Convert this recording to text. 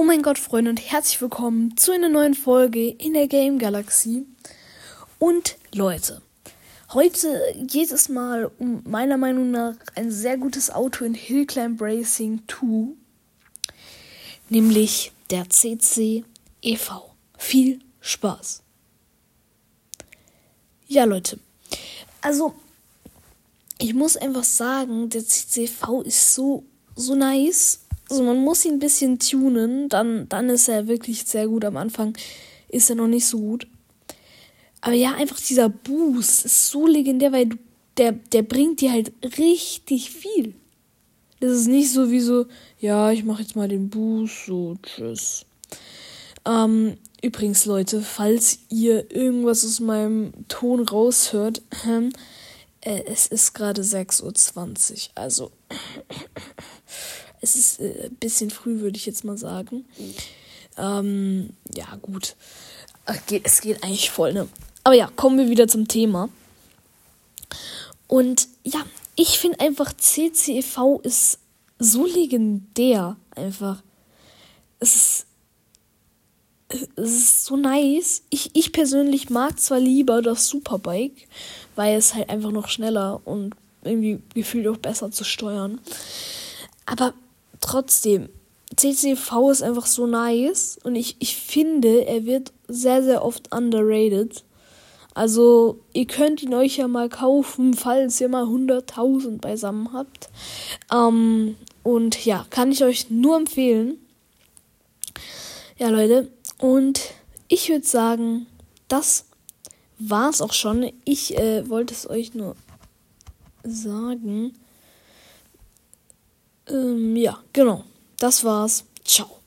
Oh mein Gott, Freunde, und herzlich willkommen zu einer neuen Folge in der Game Galaxy. Und Leute, heute geht es mal um meiner Meinung nach ein sehr gutes Auto in Hill Climb Racing 2, nämlich der CC EV. Viel Spaß. Ja, Leute, also ich muss einfach sagen, der CCV ist so so nice also man muss ihn ein bisschen tunen, dann, dann ist er wirklich sehr gut. Am Anfang ist er noch nicht so gut. Aber ja, einfach dieser Boost ist so legendär, weil du, der, der bringt dir halt richtig viel. Das ist nicht so wie so, ja, ich mache jetzt mal den Boost, so, tschüss. Ähm, übrigens, Leute, falls ihr irgendwas aus meinem Ton raushört, äh, es ist gerade 6.20 Uhr, also es ist äh, ein bisschen früh, würde ich jetzt mal sagen. Ähm, ja, gut. Es geht eigentlich voll, ne? Aber ja, kommen wir wieder zum Thema. Und ja, ich finde einfach CCEV ist so legendär einfach. Es ist, es ist so nice. Ich, ich persönlich mag zwar lieber das Superbike, weil es halt einfach noch schneller und irgendwie gefühlt auch besser zu steuern. Aber trotzdem, CCV ist einfach so nice und ich, ich finde, er wird sehr, sehr oft underrated. Also, ihr könnt ihn euch ja mal kaufen, falls ihr mal 100.000 beisammen habt. Ähm, und ja, kann ich euch nur empfehlen. Ja, Leute, und ich würde sagen, das war's auch schon. Ich äh, wollte es euch nur sagen. Ähm, ja, genau. Das war's. Ciao.